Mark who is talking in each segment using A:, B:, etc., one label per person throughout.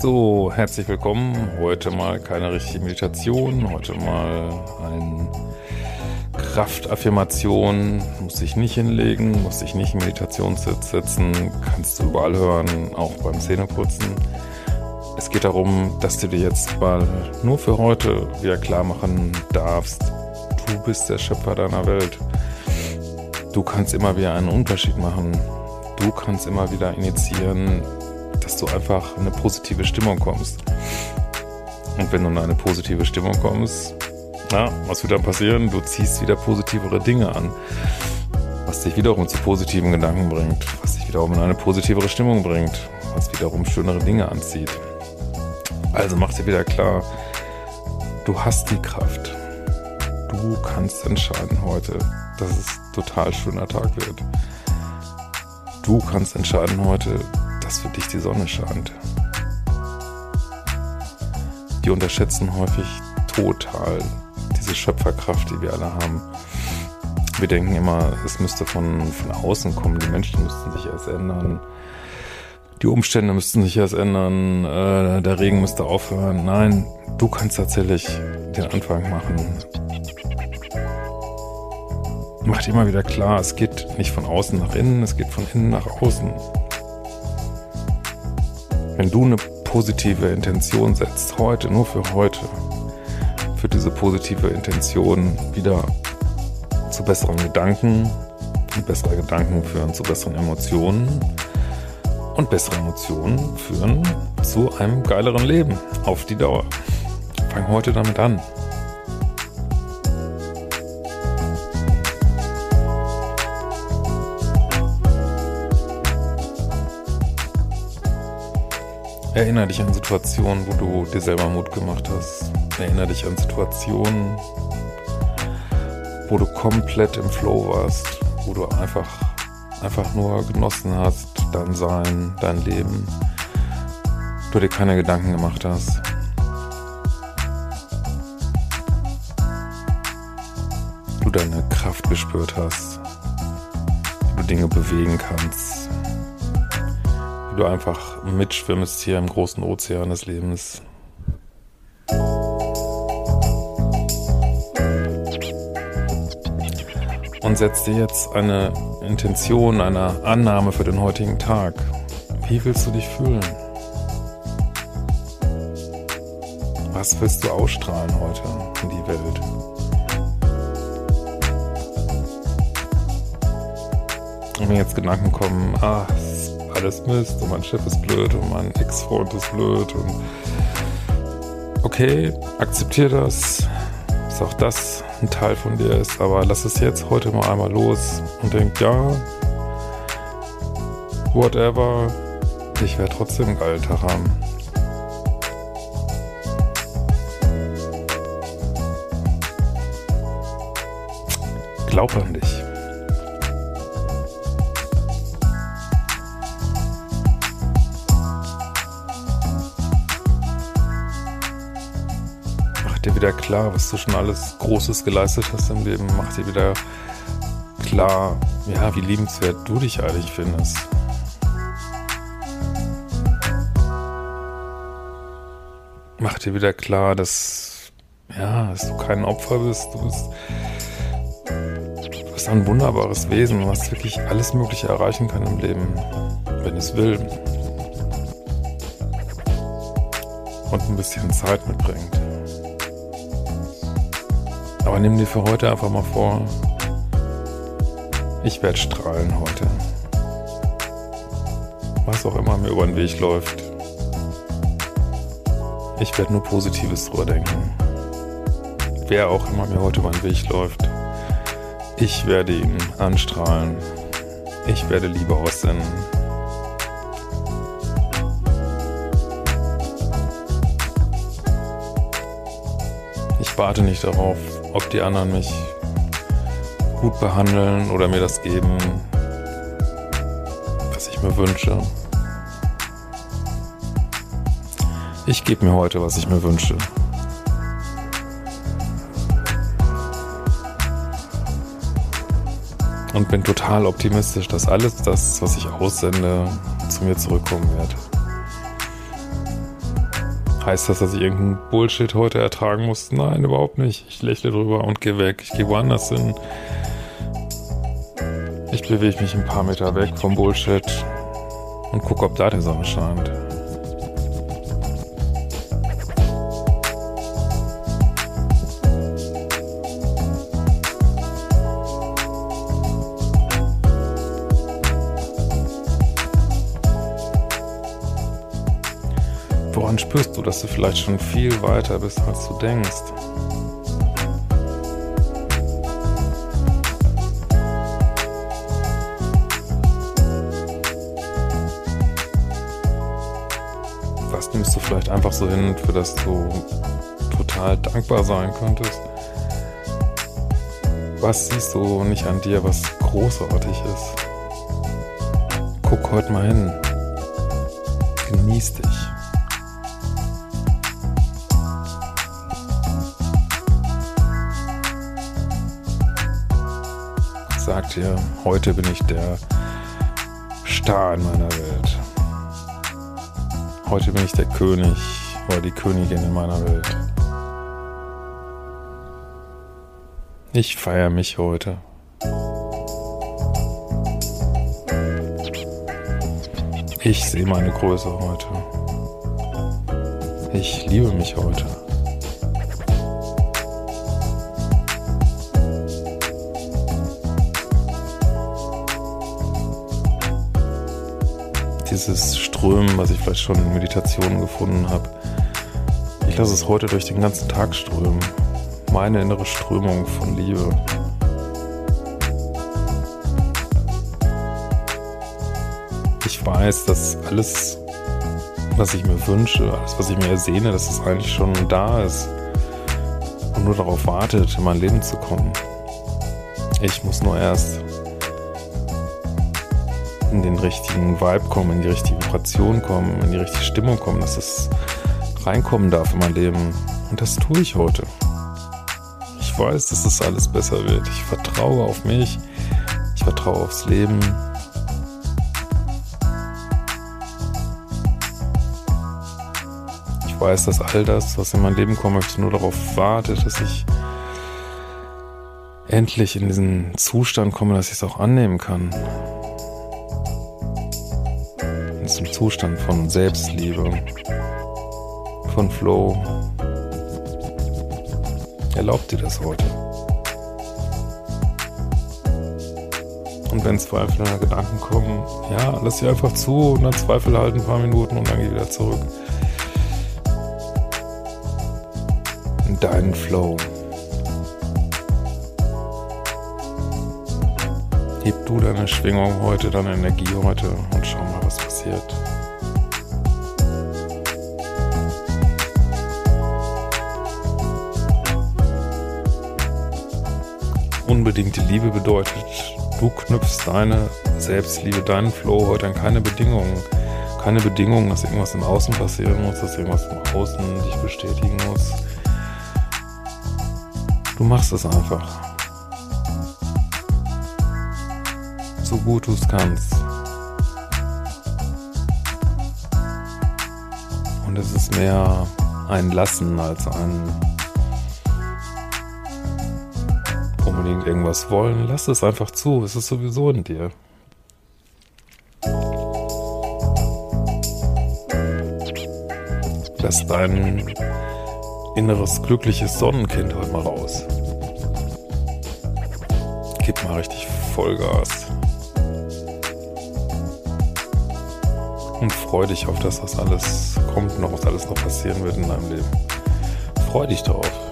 A: So, herzlich willkommen. Heute mal keine richtige Meditation, heute mal ein Kraftaffirmation. Muss dich nicht hinlegen, muss dich nicht in Meditationssitz setzen, kannst du überall hören, auch beim Zähneputzen. Es geht darum, dass du dir jetzt mal nur für heute wieder klar machen darfst, du bist der Schöpfer deiner Welt. Du kannst immer wieder einen Unterschied machen. Du kannst immer wieder initiieren, dass du einfach in eine positive Stimmung kommst. Und wenn du in eine positive Stimmung kommst, na, was wird dann passieren? Du ziehst wieder positivere Dinge an. Was dich wiederum zu positiven Gedanken bringt, was dich wiederum in eine positivere Stimmung bringt, was wiederum schönere Dinge anzieht. Also mach dir wieder klar, du hast die Kraft. Du kannst entscheiden heute, dass es total schöner Tag wird. Du kannst entscheiden heute, dass für dich die Sonne scheint. Die unterschätzen häufig total diese Schöpferkraft, die wir alle haben. Wir denken immer, es müsste von, von außen kommen, die Menschen müssten sich erst ändern, die Umstände müssten sich erst ändern, äh, der Regen müsste aufhören. Nein, du kannst tatsächlich den Anfang machen. Mach dir immer wieder klar, es geht nicht von außen nach innen, es geht von innen nach außen. Wenn du eine positive Intention setzt, heute, nur für heute, für diese positive Intention wieder zu besseren Gedanken, und bessere Gedanken führen zu besseren Emotionen und bessere Emotionen führen zu einem geileren Leben auf die Dauer. Fang heute damit an. Erinnere dich an Situationen, wo du dir selber Mut gemacht hast. Erinnere dich an Situationen, wo du komplett im Flow warst, wo du einfach, einfach nur genossen hast, dein Sein, dein Leben, du dir keine Gedanken gemacht hast. Du deine Kraft gespürt hast, wie du Dinge bewegen kannst, wie du einfach mitschwimmst hier im großen Ozean des Lebens. Und setz dir jetzt eine Intention, eine Annahme für den heutigen Tag. Wie willst du dich fühlen? Was willst du ausstrahlen heute in die Welt? Und wenn jetzt Gedanken kommen, ah, alles Mist und mein Chef ist blöd und mein Ex-Freund ist blöd und okay, akzeptiere das, ist auch das ein Teil von dir ist, aber lass es jetzt heute mal einmal los und denk, ja, whatever, ich werde trotzdem einen geilen Tag haben. Glaub an dich. Dir wieder klar, was du schon alles Großes geleistet hast im Leben. Mach dir wieder klar, ja, wie liebenswert du dich eigentlich findest. Mach dir wieder klar, dass, ja, dass du kein Opfer bist. Du bist, du bist ein wunderbares Wesen, was wirklich alles Mögliche erreichen kann im Leben, wenn es will. Und ein bisschen Zeit mitbringt. Aber nimm dir für heute einfach mal vor, ich werde strahlen heute. Was auch immer mir über den Weg läuft. Ich werde nur Positives drüber denken. Wer auch immer mir heute über den Weg läuft. Ich werde ihn anstrahlen. Ich werde Liebe aussenden. Warte nicht darauf, ob die anderen mich gut behandeln oder mir das geben, was ich mir wünsche. Ich gebe mir heute, was ich mir wünsche. Und bin total optimistisch, dass alles das, was ich aussende, zu mir zurückkommen wird. Heißt das, dass ich irgendeinen Bullshit heute ertragen muss? Nein, überhaupt nicht. Ich lächle drüber und gehe weg. Ich gehe woanders hin. Ich bewege mich ein paar Meter weg vom Bullshit und gucke, ob da die Sonne scheint. Spürst du, dass du vielleicht schon viel weiter bist, als du denkst? Was nimmst du vielleicht einfach so hin, für das du total dankbar sein könntest? Was siehst du nicht an dir, was großartig ist? Guck heute mal hin. Genieß dich. Sag dir, heute bin ich der Star in meiner Welt. Heute bin ich der König oder die Königin in meiner Welt. Ich feiere mich heute. Ich sehe meine Größe heute. Ich liebe mich heute. Dieses Strömen, was ich vielleicht schon in Meditationen gefunden habe, ich lasse es heute durch den ganzen Tag strömen. Meine innere Strömung von Liebe. Ich weiß, dass alles, was ich mir wünsche, alles, was ich mir ersehne, dass es eigentlich schon da ist und nur darauf wartet, in mein Leben zu kommen. Ich muss nur erst in den richtigen Vibe kommen, in die richtige Vibration kommen, in die richtige Stimmung kommen, dass es reinkommen darf in mein Leben. Und das tue ich heute. Ich weiß, dass es das alles besser wird. Ich vertraue auf mich. Ich vertraue aufs Leben. Ich weiß, dass all das, was in mein Leben möchte, nur darauf wartet, dass ich endlich in diesen Zustand komme, dass ich es auch annehmen kann. Zustand von Selbstliebe, von Flow. Erlaubt dir das heute. Und wenn Zweifel oder Gedanken kommen, ja, lass sie einfach zu und dann Zweifel halt ein paar Minuten und dann geh wieder zurück. In deinen Flow. Heb du deine Schwingung heute, deine Energie heute und schau mal, was passiert. Unbedingte Liebe bedeutet, du knüpfst deine Selbstliebe, deinen Flow heute an keine Bedingungen. Keine Bedingungen, dass irgendwas im Außen passieren muss, dass irgendwas im Außen dich bestätigen muss. Du machst es einfach. So gut du es kannst. Und es ist mehr ein Lassen als ein unbedingt irgendwas wollen. Lass es einfach zu. Es ist sowieso in dir. Lass dein inneres glückliches Sonnenkind heute mal raus. Gib mal richtig Vollgas. Und freu dich auf das, was alles kommt noch, was alles noch passieren wird in deinem Leben. Freu dich darauf.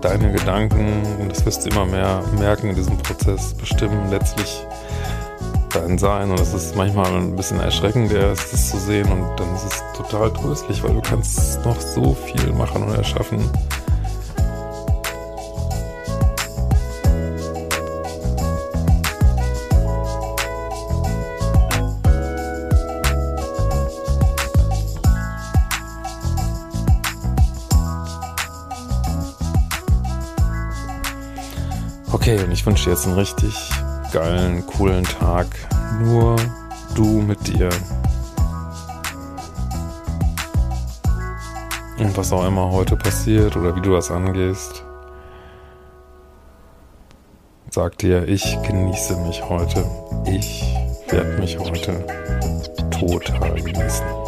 A: Deine Gedanken, und das wirst du immer mehr merken in diesem Prozess, bestimmen letztlich dein Sein und es ist manchmal ein bisschen erschreckend, erst das zu sehen und dann ist es total tröstlich, weil du kannst noch so viel machen und erschaffen. Wünsche dir jetzt einen richtig geilen, coolen Tag. Nur du mit dir. Und was auch immer heute passiert oder wie du das angehst, sag dir, ich genieße mich heute. Ich werde mich heute total genießen.